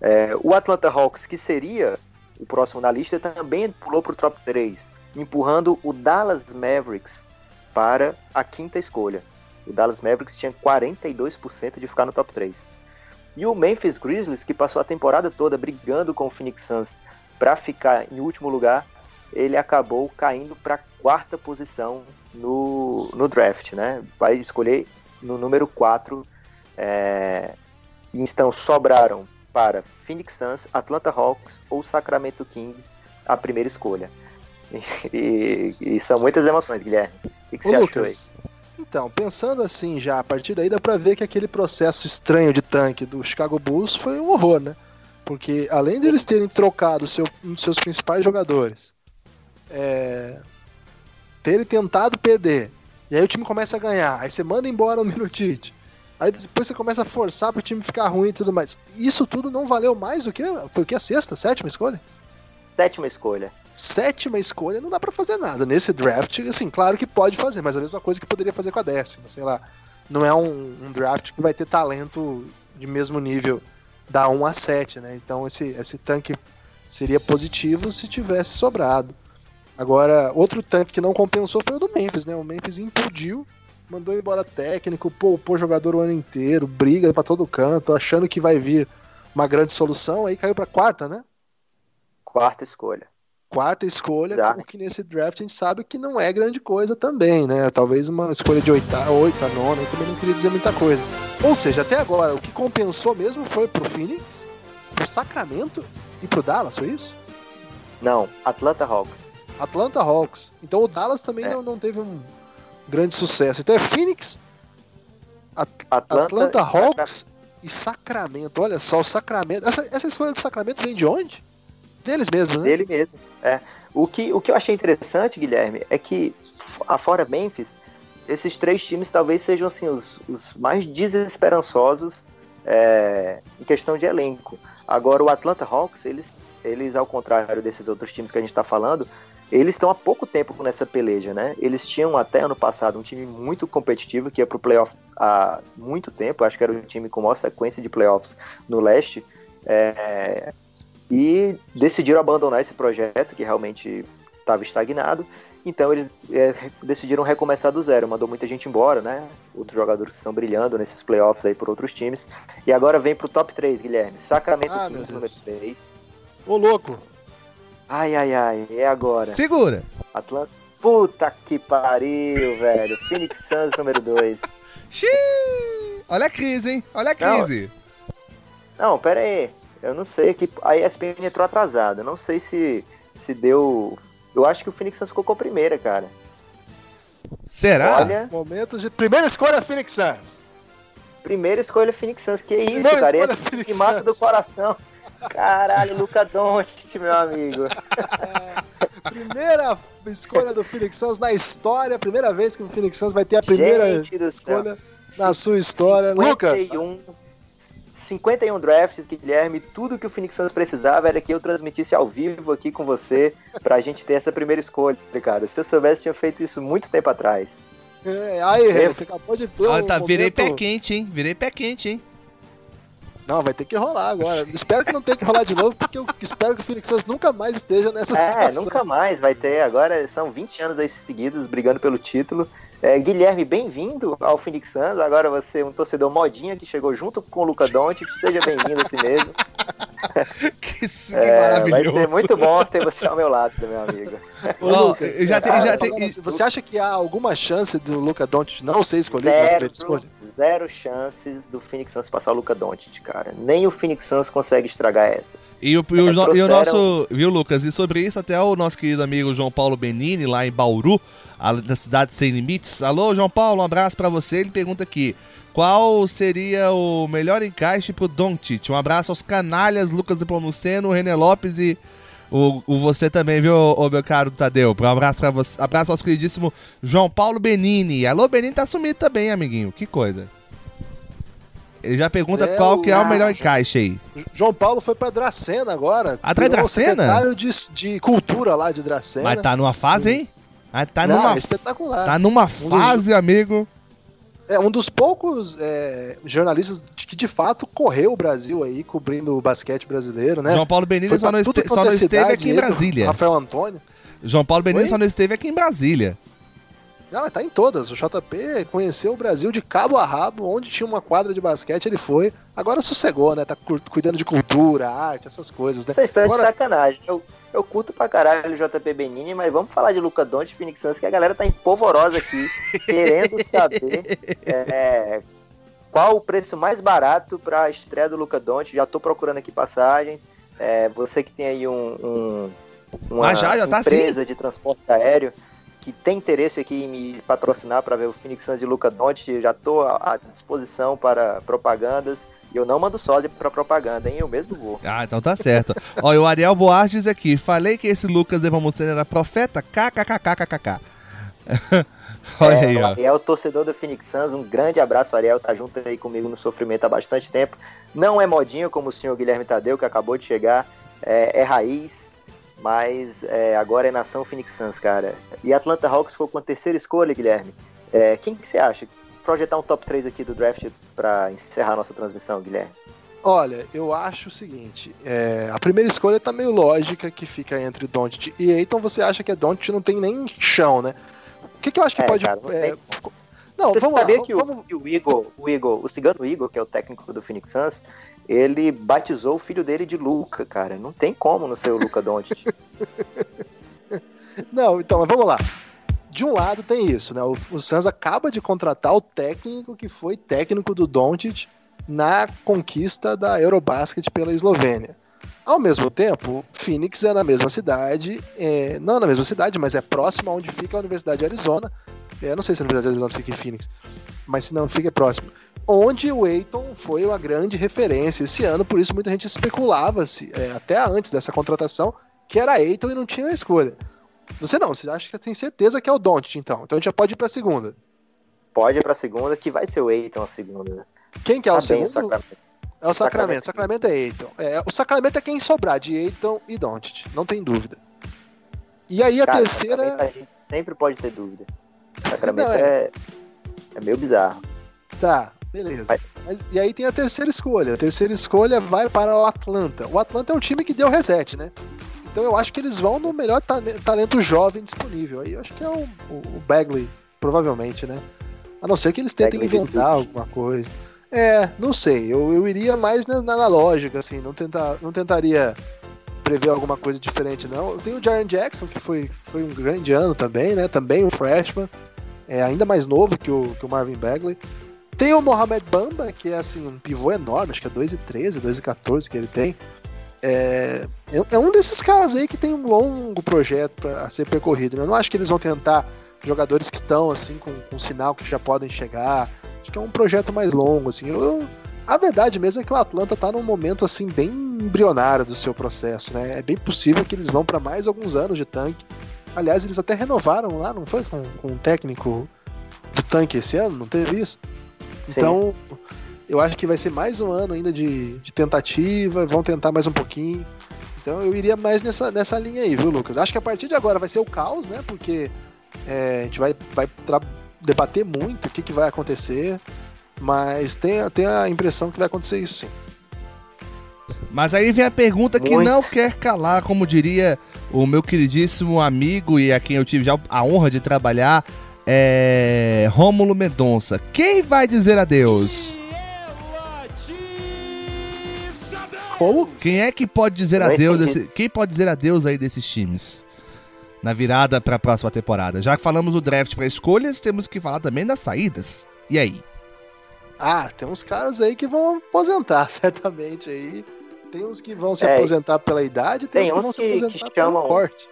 C: É, o Atlanta Hawks, que seria o próximo na lista, também pulou para o top 3, empurrando o Dallas Mavericks para a quinta escolha. O Dallas Mavericks tinha 42% de ficar no top 3. E o Memphis Grizzlies, que passou a temporada toda brigando com o Phoenix Suns para ficar em último lugar, ele acabou caindo para a quarta posição no, no draft, né? Vai escolher no número 4. É, então sobraram para Phoenix Suns, Atlanta Hawks ou Sacramento Kings a primeira escolha. E, e, e são muitas emoções, Guilherme. O que, que você Lucas,
E: achou aí? Então, pensando assim já, a partir daí dá pra ver que aquele processo estranho de tanque do Chicago Bulls foi um horror, né? Porque além deles terem trocado seu, um dos seus principais jogadores, é, terem tentado perder, e aí o time começa a ganhar, aí você manda embora o Minutite, aí depois você começa a forçar pro time ficar ruim e tudo mais. Isso tudo não valeu mais do que? Foi o que? A sexta, sétima escolha?
C: Sétima escolha
E: sétima escolha não dá para fazer nada. Nesse draft, assim, claro que pode fazer, mas a mesma coisa que poderia fazer com a décima, sei lá. Não é um, um draft que vai ter talento de mesmo nível da 1 a 7, né? Então esse, esse tanque seria positivo se tivesse sobrado. Agora, outro tanque que não compensou foi o do Memphis, né? O Memphis implodiu, mandou embora técnico, poupou jogador o ano inteiro, briga para todo canto, achando que vai vir uma grande solução, aí caiu para quarta, né?
C: Quarta escolha
E: quarta escolha, Já. o que nesse draft a gente sabe que não é grande coisa também, né? Talvez uma escolha de oitava, oita, nona, eu também não queria dizer muita coisa. Ou seja, até agora, o que compensou mesmo foi pro Phoenix, pro Sacramento e pro Dallas, foi isso?
C: Não, Atlanta Hawks.
E: Atlanta Hawks. Então o Dallas também é. não, não teve um grande sucesso. Então é Phoenix, At Atlanta, Atlanta Hawks e Sacramento. Olha só, o Sacramento. Essa, essa escolha do Sacramento vem de onde? Deles mesmo, né?
C: Dele mesmo. É. O, que, o que eu achei interessante, Guilherme, é que, afora Memphis, esses três times talvez sejam assim, os, os mais desesperançosos é, em questão de elenco. Agora, o Atlanta Hawks, eles, eles, ao contrário desses outros times que a gente está falando, eles estão há pouco tempo nessa peleja, né? Eles tinham até ano passado um time muito competitivo que ia para o playoff há muito tempo, acho que era o time com maior sequência de playoffs no leste. É, e decidiram abandonar esse projeto que realmente estava estagnado. Então eles é, decidiram recomeçar do zero. Mandou muita gente embora, né? Outros jogadores que estão brilhando nesses playoffs aí por outros times. E agora vem pro top 3, Guilherme. Sacramento ah, Kings, número 3.
E: Ô, louco!
C: Ai, ai, ai. É agora.
D: Segura!
C: Atlanta. Puta que pariu, velho. Phoenix Suns, número 2.
D: Xiii! Olha a crise, hein? Olha a crise.
C: Não, não pera aí. Eu não sei que a ESPN entrou atrasada. Não sei se se deu. Eu acho que o Phoenix Suns ficou com a primeira, cara.
D: Será?
E: Olha, momento de primeira escolha Phoenix Suns.
C: Primeira escolha Phoenix Suns. Que isso, primeira cara? Escolha que mata do coração. Caralho, Luca Doncic, meu amigo.
E: primeira escolha do Phoenix Suns na história, primeira vez que o Phoenix Suns vai ter a primeira escolha na sua história. 51, Lucas.
C: 51 drafts, Guilherme, tudo que o Phoenix Suns precisava era que eu transmitisse ao vivo aqui com você pra gente ter essa primeira escolha, cara. Se eu soubesse, tinha feito isso muito tempo atrás.
E: É, aí, você acabou de ver.
D: Ah, tá, momento... virei pé quente, hein? Virei pé quente, hein?
E: Não, vai ter que rolar agora. espero que não tenha que rolar de novo, porque eu espero que o Phoenix Suns nunca mais esteja nessa
C: é,
E: situação.
C: É, nunca mais vai ter. Agora são 20 anos aí seguidos brigando pelo título. É, Guilherme, bem-vindo ao Phoenix Suns. Agora você é um torcedor modinha que chegou junto com o Luca Doncic. Seja bem-vindo assim mesmo.
D: que, que é, maravilhoso.
C: Vai ser muito bom ter você ao meu lado, meu amigo.
E: Ô, Lucas, já já tem, assim, você acha que há alguma chance do Luca Doncic não ser escolhido zero, na primeira escolha?
C: Zero chances do Phoenix Suns passar o Luca Doncic, cara. Nem o Phoenix Suns consegue estragar essa.
D: E o, e, o, trouxeram... e o, nosso, viu, Lucas? E sobre isso, até o nosso querido amigo João Paulo Benini, lá em Bauru, da cidade sem limites. Alô, João Paulo, um abraço para você. Ele pergunta aqui: qual seria o melhor encaixe pro Doncic? Um abraço aos canalhas Lucas Pomuceno, René Lopes e o, o você também, viu, o meu caro Tadeu? Um abraço para você. Abraço aos queridíssimo João Paulo Benini. Alô, Benini tá sumido também, amiguinho. Que coisa. Ele já pergunta é, qual que é o melhor encaixe aí.
E: João Paulo foi pra Dracena agora.
D: Atrás de Dracena?
E: Secretário de, de cultura lá de Dracena.
D: Mas tá numa fase, hein? Mas tá
E: Não,
D: numa,
E: é espetacular.
D: Tá numa fase, amigo.
E: É um dos poucos é, jornalistas que de fato correu o Brasil aí, cobrindo o basquete brasileiro, né?
D: João Paulo Benítez só, não, este, só não esteve aqui em Brasília.
E: Rafael Antônio.
D: João Paulo Benítez só não esteve aqui em Brasília.
E: Não, tá em todas. O JP conheceu o Brasil de cabo a rabo, onde tinha uma quadra de basquete, ele foi. Agora sossegou, né? Tá cuidando de cultura, arte, essas coisas, né?
C: Vocês estão
E: Agora...
C: de sacanagem. Eu, eu curto pra caralho o JP Benini, mas vamos falar de Luca Doncic e Phoenix Suns, que a galera tá empolvorosa aqui, querendo saber é, qual o preço mais barato pra estreia do Luca Doncic. Já tô procurando aqui passagens. É, você que tem aí um, um uma já, já tá empresa assim. de transporte aéreo, que tem interesse aqui em me patrocinar para ver o Phoenix Suns de Luca Doncic, já estou à disposição para propagandas. E eu não mando sódio para propaganda, hein? Eu mesmo vou.
D: Ah, então tá certo. Olha, o Ariel Boas diz aqui: falei que esse Lucas Evamuceno era profeta? KKKKKK.
C: Olha é, aí, ó. Ariel, torcedor do Phoenix Suns, um grande abraço, Ariel. Tá junto aí comigo no sofrimento há bastante tempo. Não é modinho como o senhor Guilherme Tadeu, que acabou de chegar. É, é raiz, mas é, agora é nação Phoenix Suns, cara. E Atlanta Hawks ficou com a terceira escolha, Guilherme. É, quem que você acha? Projetar um top 3 aqui do draft para encerrar a nossa transmissão, Guilherme.
E: Olha, eu acho o seguinte, é, a primeira escolha tá meio lógica que fica entre Doncic e Aiton, você acha que é Doncic não tem nem chão, né? O que, que eu acho que é, pode... Cara, não, é,
C: não vamos sabia lá. que vamos... o, o Igor, o Igor, o cigano Igor, que é o técnico do Phoenix Suns, ele batizou o filho dele de Luca, cara. Não tem como não ser o Luca Doncic.
E: não, então, mas vamos lá. De um lado tem isso, né? O, o Suns acaba de contratar o técnico que foi técnico do Doncic na conquista da Eurobasket pela Eslovênia. Ao mesmo tempo, Phoenix é na mesma cidade, é, não na mesma cidade, mas é próximo onde fica a Universidade de Arizona. É, não sei se a Universidade de Arizona fica em Phoenix, mas se não, fica próximo onde o Eiton foi uma grande referência esse ano, por isso muita gente especulava, se, é, até antes dessa contratação, que era Eiton e não tinha escolha. Você não, você acha que tem certeza que é o Doncic, então. Então a gente já pode ir pra segunda.
C: Pode ir pra segunda, que vai ser o Eiton a segunda. Né?
E: Quem que é tá o segundo? O é o Sacramento. O Sacramento é Eiton. É, o Sacramento é quem sobrar, de Eiton e Doncic, não tem dúvida. E aí a Cara, terceira...
C: A gente sempre pode ter dúvida. Sacramento não, é... é... é meio bizarro.
E: Tá, Beleza. Mas, e aí tem a terceira escolha. A terceira escolha vai para o Atlanta. O Atlanta é um time que deu reset, né? Então eu acho que eles vão no melhor talento jovem disponível. Aí eu acho que é o, o Bagley, provavelmente, né? A não ser que eles tentem Bagley inventar alguma coisa. É, não sei. Eu, eu iria mais na, na lógica, assim. Não, tentar, não tentaria prever alguma coisa diferente, não. Tem o Jaren Jackson, que foi, foi um grande ano também, né? Também um freshman. É ainda mais novo que o, que o Marvin Bagley. Tem o Mohamed Bamba, que é assim, um pivô enorme, acho que é 2,13, 2,14 que ele tem. É, é, é um desses caras aí que tem um longo projeto para ser percorrido. Né? Eu não acho que eles vão tentar jogadores que estão assim com, com sinal que já podem chegar. Acho que é um projeto mais longo. Assim. Eu, a verdade mesmo é que o Atlanta está num momento assim bem embrionário do seu processo. Né? É bem possível que eles vão para mais alguns anos de tanque. Aliás, eles até renovaram lá, não foi com, com um técnico do tanque esse ano? Não teve isso? Então, Sim. eu acho que vai ser mais um ano ainda de, de tentativa, vão tentar mais um pouquinho. Então eu iria mais nessa, nessa linha aí, viu, Lucas? Acho que a partir de agora vai ser o caos, né? Porque é, a gente vai, vai debater muito o que, que vai acontecer, mas tem, tem a impressão que vai acontecer isso sim.
D: Mas aí vem a pergunta muito. que não quer calar, como diria o meu queridíssimo amigo e a quem eu tive já a honra de trabalhar, é, Rômulo Mendonça. Quem vai dizer adeus? Como? Quem é que pode dizer adeus? Desse, quem pode dizer adeus aí desses times? Na virada para a próxima temporada. Já que falamos do draft para escolhas, temos que falar também das saídas. E aí?
E: Ah, tem uns caras aí que vão aposentar, certamente aí. Tem uns que vão se é, aposentar pela idade, tem, tem uns que vão se aposentar chamam, pelo corte.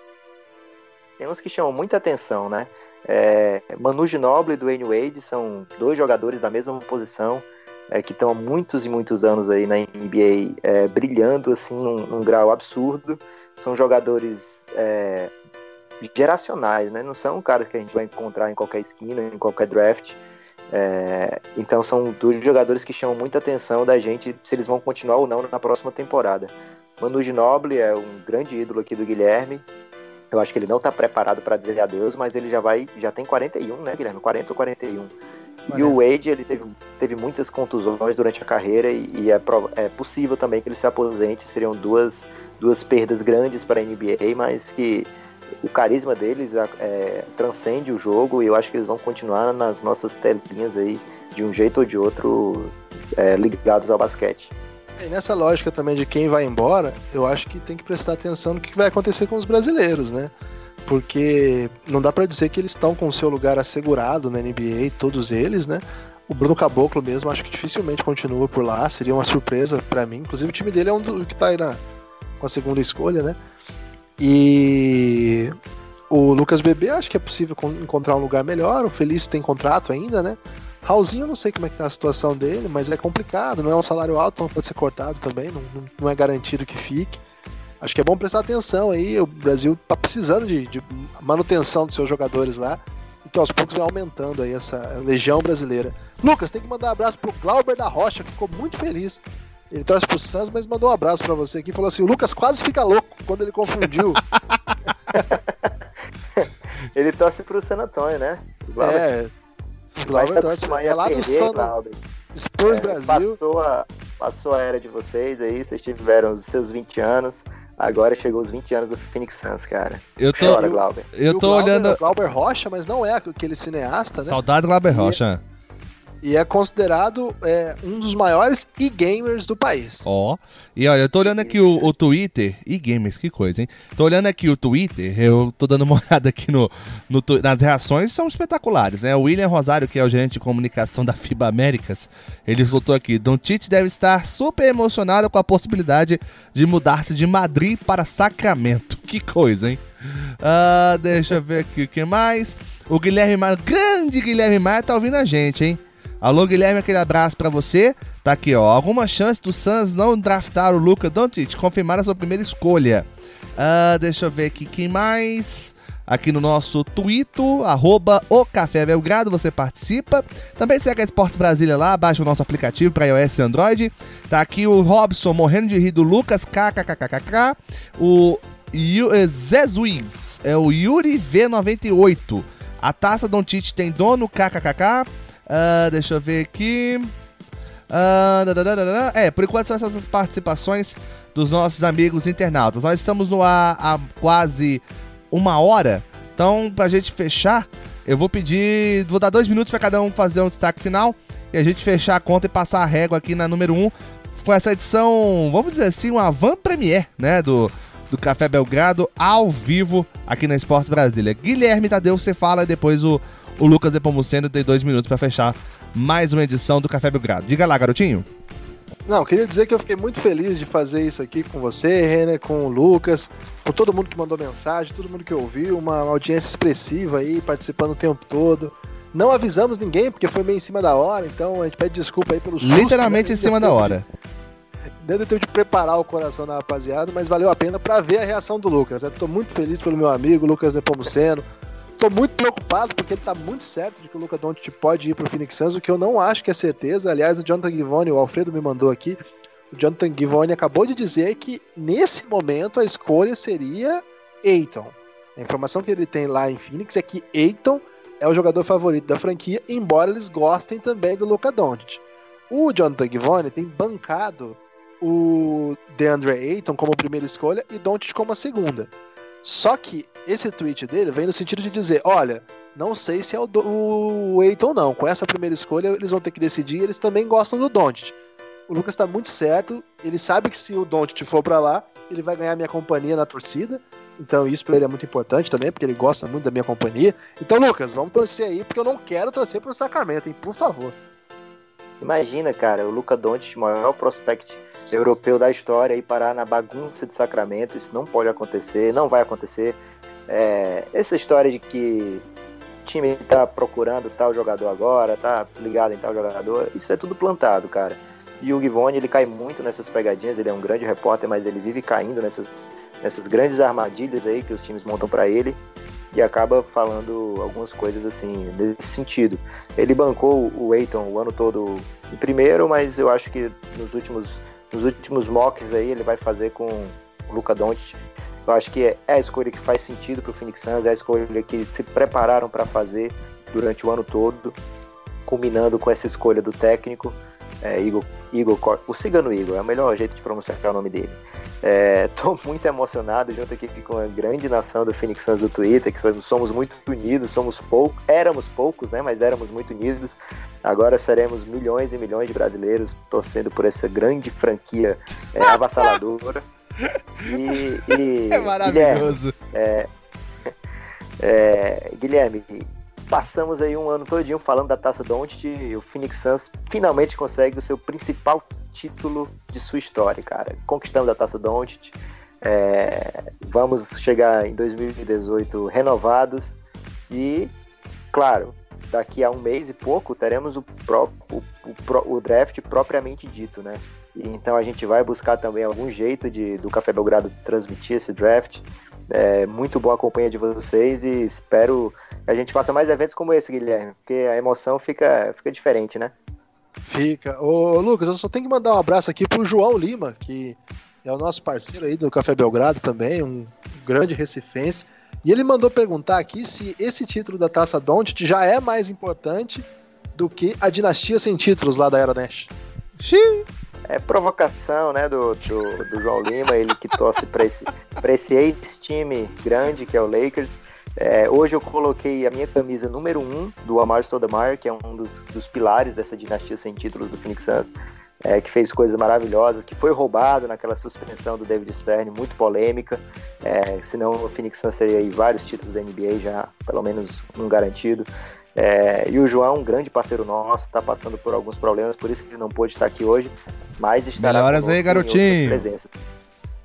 C: Tem uns que chamam muita atenção, né? É, Manu Ginobili e Dwayne Wade são dois jogadores da mesma posição é, que estão há muitos e muitos anos aí na NBA é, brilhando assim num, num, grau absurdo. São jogadores é, geracionais, né? Não são caras que a gente vai encontrar em qualquer esquina, em qualquer draft. É, então são dois jogadores que chamam muita atenção da gente se eles vão continuar ou não na próxima temporada. Manu Ginobili é um grande ídolo aqui do Guilherme. Eu acho que ele não está preparado para dizer adeus, mas ele já vai, já tem 41, né, Guilherme? 40 ou 41. E o Wade, ele teve, teve muitas contusões durante a carreira e, e é, é, possível também que ele se aposente. Seriam duas, duas perdas grandes para a NBA, mas que o carisma deles é, transcende o jogo e eu acho que eles vão continuar nas nossas telinhas aí, de um jeito ou de outro, é, ligados ao basquete.
E: E nessa lógica também de quem vai embora, eu acho que tem que prestar atenção no que vai acontecer com os brasileiros, né? porque não dá para dizer que eles estão com o seu lugar assegurado na NBA, todos eles, né? O Bruno Caboclo mesmo, acho que dificilmente continua por lá, seria uma surpresa para mim. Inclusive o time dele é um do que tá aí na, com a segunda escolha, né? E o Lucas Bebê, acho que é possível encontrar um lugar melhor. O Felício tem contrato ainda, né? Raulzinho, eu não sei como é que tá a situação dele, mas é complicado, não é um salário alto, então pode ser cortado também, não, não é garantido que fique acho que é bom prestar atenção aí. O Brasil tá precisando de, de manutenção dos seus jogadores lá. E que aos poucos vai aumentando aí essa legião brasileira. Lucas, tem que mandar um abraço pro Glauber da Rocha, que ficou muito feliz. Ele torce pro Santos, mas mandou um abraço para você aqui. Falou assim: o Lucas quase fica louco quando ele confundiu.
C: ele torce pro San Antônio, né?
E: O Glauber, é. O Glauber torce. É lá do Santos.
C: Spurs é, Brasil. Passou a, passou a era de vocês aí, vocês tiveram os seus 20 anos. Agora chegou os 20 anos do Phoenix Suns, cara.
D: Eu tô, Chora, Glauber. Eu tô Glauber, olhando.
E: Glauber Rocha, mas não é aquele cineasta, né?
D: Saudade Glauber Rocha.
E: E é considerado é, um dos maiores e-gamers do país.
D: Ó. Oh. E olha, eu tô olhando aqui o, o Twitter. E-gamers, que coisa, hein? Tô olhando aqui o Twitter, eu tô dando uma olhada aqui no, no, nas reações, são espetaculares, né? O William Rosário, que é o gerente de comunicação da FIBA Américas, ele soltou aqui: Don Tite deve estar super emocionado com a possibilidade de mudar-se de Madrid para Sacramento. Que coisa, hein? Uh, deixa eu ver aqui o que mais. O Guilherme Maia, grande Guilherme Maia, tá ouvindo a gente, hein? Alô, Guilherme, aquele abraço para você. Tá aqui, ó. Alguma chance do Suns não draftar o Luca Doncic, confirmar a sua primeira escolha. Uh, deixa eu ver aqui quem mais. Aqui no nosso Twitter, arroba o Café Belgrado, você participa. Também segue a Esportes Brasília lá, baixa o nosso aplicativo para iOS e Android. Tá aqui o Robson morrendo de rir do Lucas, kkkkkk. O eh, Zezuiz, é o Yuri V98. A taça Don Tite tem dono, kkkk. Uh, deixa eu ver aqui. Uh, é, por enquanto são essas participações dos nossos amigos internautas. Nós estamos no ar há quase uma hora. Então, pra gente fechar, eu vou pedir. Vou dar dois minutos para cada um fazer um destaque final. E a gente fechar a conta e passar a régua aqui na número 1. Um, com essa edição, vamos dizer assim, uma van premiere, né? Do, do Café Belgrado ao vivo aqui na Esportes Brasília. Guilherme Tadeu, você fala e depois o o Lucas Depomuceno tem dois minutos para fechar mais uma edição do Café Belgrado. Diga lá, garotinho.
E: Não, queria dizer que eu fiquei muito feliz de fazer isso aqui com você, Renner, com o Lucas, com todo mundo que mandou mensagem, todo mundo que ouviu, uma audiência expressiva aí, participando o tempo todo. Não avisamos ninguém, porque foi meio em cima da hora, então a gente pede desculpa aí pelo susto.
D: Literalmente né? em cima da hora.
E: Deu tempo de preparar o coração da rapaziada, mas valeu a pena para ver a reação do Lucas. Estou muito feliz pelo meu amigo Lucas Nepomuceno, Tô muito preocupado porque ele tá muito certo de que o Luca Doncic pode ir pro Phoenix Suns, o que eu não acho que é certeza. Aliás, o Jonathan Givone, o Alfredo me mandou aqui, o Jonathan Givone acabou de dizer que nesse momento a escolha seria Aiton. A informação que ele tem lá em Phoenix é que Aiton é o jogador favorito da franquia, embora eles gostem também do Luca Doncic. O Jonathan Givone tem bancado o DeAndre Ayton como primeira escolha e Doncic como a segunda. Só que esse tweet dele vem no sentido de dizer: olha, não sei se é o, o Eiton não. Com essa primeira escolha, eles vão ter que decidir. Eles também gostam do Doncic. O Lucas tá muito certo. Ele sabe que se o Doncic for para lá, ele vai ganhar minha companhia na torcida. Então isso para ele é muito importante também, porque ele gosta muito da minha companhia. Então, Lucas, vamos torcer aí, porque eu não quero torcer pro Sacramento, hein? Por favor.
C: Imagina, cara, o Luca Doncic, maior prospect europeu da história, e parar na bagunça de Sacramento. Isso não pode acontecer, não vai acontecer. É, essa história de que o time está procurando tal jogador agora, tá ligado em tal jogador, isso é tudo plantado, cara. E o Givone, ele cai muito nessas pegadinhas, ele é um grande repórter, mas ele vive caindo nessas, nessas grandes armadilhas aí que os times montam para ele e acaba falando algumas coisas assim nesse sentido. Ele bancou o Eiton o ano todo em primeiro, mas eu acho que nos últimos nos últimos mocks aí ele vai fazer com o Luca Doncic. Eu acho que é, a escolha que faz sentido para o Phoenix Suns, é a escolha que se prepararam para fazer durante o ano todo, culminando com essa escolha do técnico, é, Igor, Igor, o Cigano Igor, é o melhor jeito de pronunciar o nome dele. Estou é, muito emocionado junto aqui com a grande nação do Phoenix Suns do Twitter, que somos muito unidos, somos poucos, éramos poucos, né, mas éramos muito unidos. Agora seremos milhões e milhões de brasileiros torcendo por essa grande franquia é, avassaladora.
D: E, e, é maravilhoso.
C: Guilherme, é, é, Guilherme, passamos aí um ano todinho falando da Taça Don't e o Phoenix Suns finalmente consegue o seu principal título de sua história, cara. Conquistamos a Taça Don't. É, vamos chegar em 2018 renovados e, claro, daqui a um mês e pouco teremos o, o, o, o draft propriamente dito, né? Então a gente vai buscar também algum jeito de do Café Belgrado transmitir esse draft. É, muito boa a companhia de vocês e espero a gente faça mais eventos como esse, Guilherme, porque a emoção fica, fica diferente, né?
E: Fica. Ô, Lucas, eu só tenho que mandar um abraço aqui pro João Lima, que é o nosso parceiro aí do Café Belgrado também, um grande recifense. E ele mandou perguntar aqui se esse título da Taça Doncic já é mais importante do que a dinastia sem títulos lá da Era Nash.
C: Xiii. É provocação, né, do, do, do João Lima, ele que torce para esse, esse ex-time grande que é o Lakers. É, hoje eu coloquei a minha camisa número 1 um do Amar Stoudemire, que é um dos, dos pilares dessa dinastia sem títulos do Phoenix Suns é, que fez coisas maravilhosas, que foi roubado naquela suspensão do David Stern, muito polêmica. É, senão o Phoenix Suns teria aí vários títulos da NBA já, pelo menos um garantido. É, e o João, um grande parceiro nosso, está passando por alguns problemas, por isso que ele não pôde estar aqui hoje, mas estará
D: Melhoras aí, garotinho.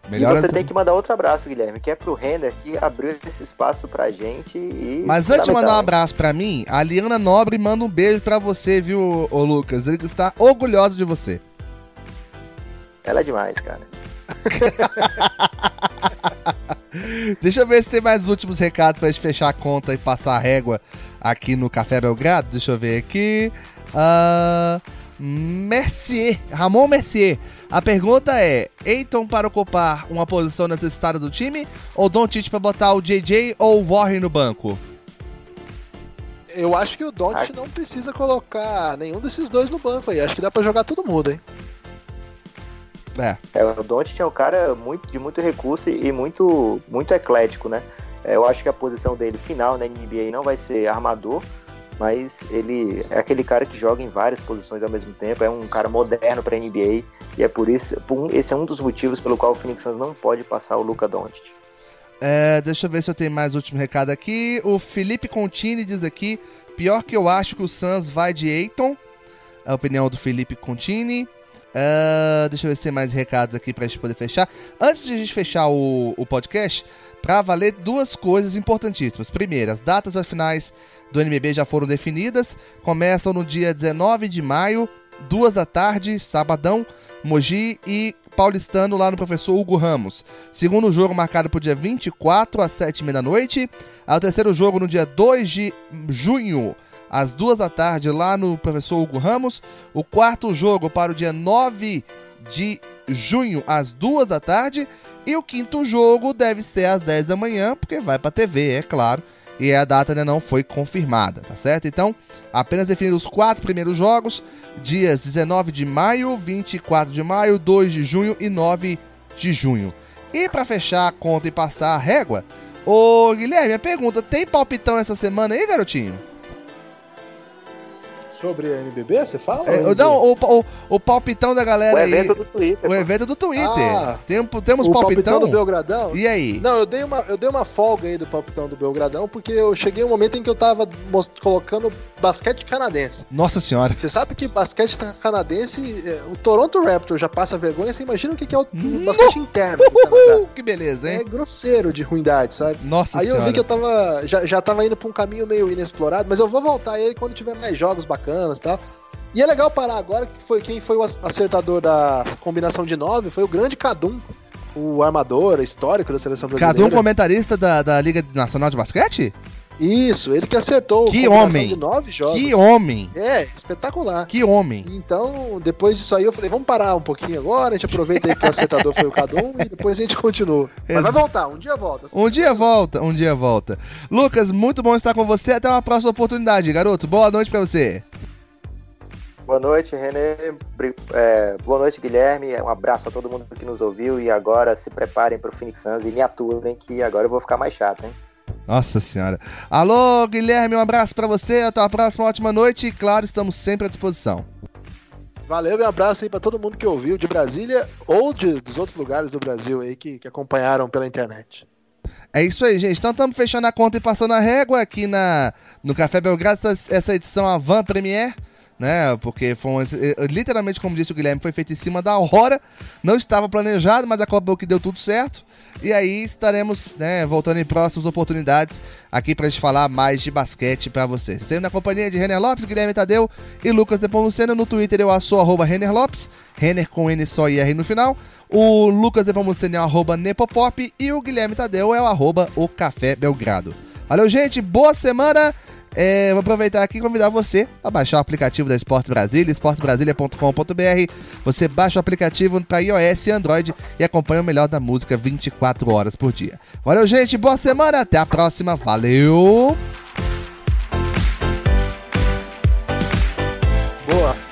C: Melhoras... E você tem que mandar outro abraço, Guilherme, que é pro Render que abriu esse espaço pra gente e.
D: Mas antes de mandar um abraço pra mim, a Liana Nobre manda um beijo pra você, viu, ô Lucas? Ele está orgulhoso de você.
C: Ela é demais, cara.
D: Deixa eu ver se tem mais últimos recados pra gente fechar a conta e passar a régua aqui no Café Belgrado. Deixa eu ver aqui. Uh, Mercier, Ramon Mercier. A pergunta é: Eiton para ocupar uma posição necessitada do time ou Don Tite para botar o JJ ou o Warren no banco?
E: Eu acho que o Don't não precisa colocar nenhum desses dois no banco aí. Acho que dá para jogar todo mundo, hein?
C: É. é o Doncic é um cara muito, de muito recurso e muito, muito eclético, né? É, eu acho que a posição dele final na NBA não vai ser armador, mas ele é aquele cara que joga em várias posições ao mesmo tempo, é um cara moderno para NBA e é por isso, esse é um dos motivos pelo qual o Phoenix Suns não pode passar o Luca Doncic.
D: É, deixa eu ver se eu tenho mais último recado aqui. O Felipe Contini diz aqui: pior que eu acho que o Suns vai de Aiton. A opinião do Felipe Contini. Uh, deixa eu ver se tem mais recados aqui pra gente poder fechar. Antes de a gente fechar o, o podcast, pra valer duas coisas importantíssimas. Primeiro, as datas finais do NBB já foram definidas. Começam no dia 19 de maio, duas da tarde, sabadão, Mogi e Paulistano lá no professor Hugo Ramos. Segundo jogo marcado para o dia 24 às 7h30 da noite. O terceiro jogo no dia 2 de junho às duas da tarde, lá no professor Hugo Ramos. O quarto jogo para o dia 9 de junho, às duas da tarde. E o quinto jogo deve ser às 10 da manhã, porque vai para TV, é claro. E a data ainda não foi confirmada, tá certo? Então, apenas definir os quatro primeiros jogos: dias 19 de maio, 24 de maio, 2 de junho e 9 de junho. E para fechar a conta e passar a régua, Ô, Guilherme, a pergunta: tem palpitão essa semana aí, garotinho?
E: Sobre a NBB, você fala?
D: É, não, o, o, o, palpitão da galera
C: o
D: aí.
C: O evento do Twitter.
D: O evento do Twitter. Ah, Tem, temos o palpitão? palpitão
E: do Belgradão?
D: E aí?
E: Não, eu dei, uma, eu dei uma folga aí do palpitão do Belgradão, porque eu cheguei um momento em que eu tava colocando basquete canadense.
D: Nossa senhora.
E: Você sabe que basquete canadense, é, o Toronto Raptor já passa vergonha, você imagina o que é o uhum. basquete interno Canadá.
D: Que beleza, hein?
E: É grosseiro de ruindade, sabe?
D: Nossa
E: Aí
D: senhora.
E: eu vi que eu tava, já, já tava indo pra um caminho meio inexplorado, mas eu vou voltar a ele quando tiver mais jogos bacanas e tal. E é legal parar agora que foi quem foi o acertador da combinação de nove foi o grande Cadum, o armador histórico da seleção brasileira.
D: Cadum, comentarista da, da Liga Nacional de Basquete?
E: Isso, ele que acertou
D: que homem.
E: de nove jogos.
D: Que homem!
E: É, espetacular.
D: Que homem!
E: Então, depois disso aí, eu falei, vamos parar um pouquinho agora, a gente aproveita aí que o acertador foi o Cadum e depois a gente continua. Mas vai voltar, um dia volta.
D: Um dia volta, um dia volta. Lucas, muito bom estar com você, até uma próxima oportunidade, garoto. Boa noite para você.
C: Boa noite, Renê. É, boa noite, Guilherme. Um abraço a todo mundo que nos ouviu. E agora se preparem para o Phoenix Suns e me aturem, que agora eu vou ficar mais chato, hein?
D: Nossa senhora. Alô, Guilherme, um abraço para você. Até a próxima, ótima noite. E claro, estamos sempre à disposição.
E: Valeu e um abraço aí para todo mundo que ouviu de Brasília ou de, dos outros lugares do Brasil aí que, que acompanharam pela internet.
D: É isso aí, gente. Então estamos fechando a conta e passando a régua aqui na, no Café Belgrado, essa, essa edição a Van Premier né? Porque foi um, eh, literalmente, como disse o Guilherme, foi feito em cima da hora. Não estava planejado, mas acabou que deu tudo certo. E aí estaremos, né, voltando em próximas oportunidades aqui para gente falar mais de basquete para vocês. Sendo na companhia de Renner Lopes, Guilherme Tadeu e Lucas Depomuceno. No Twitter eu sou arroba Renner Lopes, Renner com N só e R no final. O Lucas Depomuceno é o arroba Nepopop e o Guilherme Tadeu é o arroba o Café Belgrado. Valeu, gente. Boa semana. É, vou aproveitar aqui e convidar você a baixar o aplicativo da Esporte Brasília, esportebrasilia.com.br. Você baixa o aplicativo para iOS e Android e acompanha o melhor da música 24 horas por dia. Valeu, gente, boa semana, até a próxima, valeu! Boa!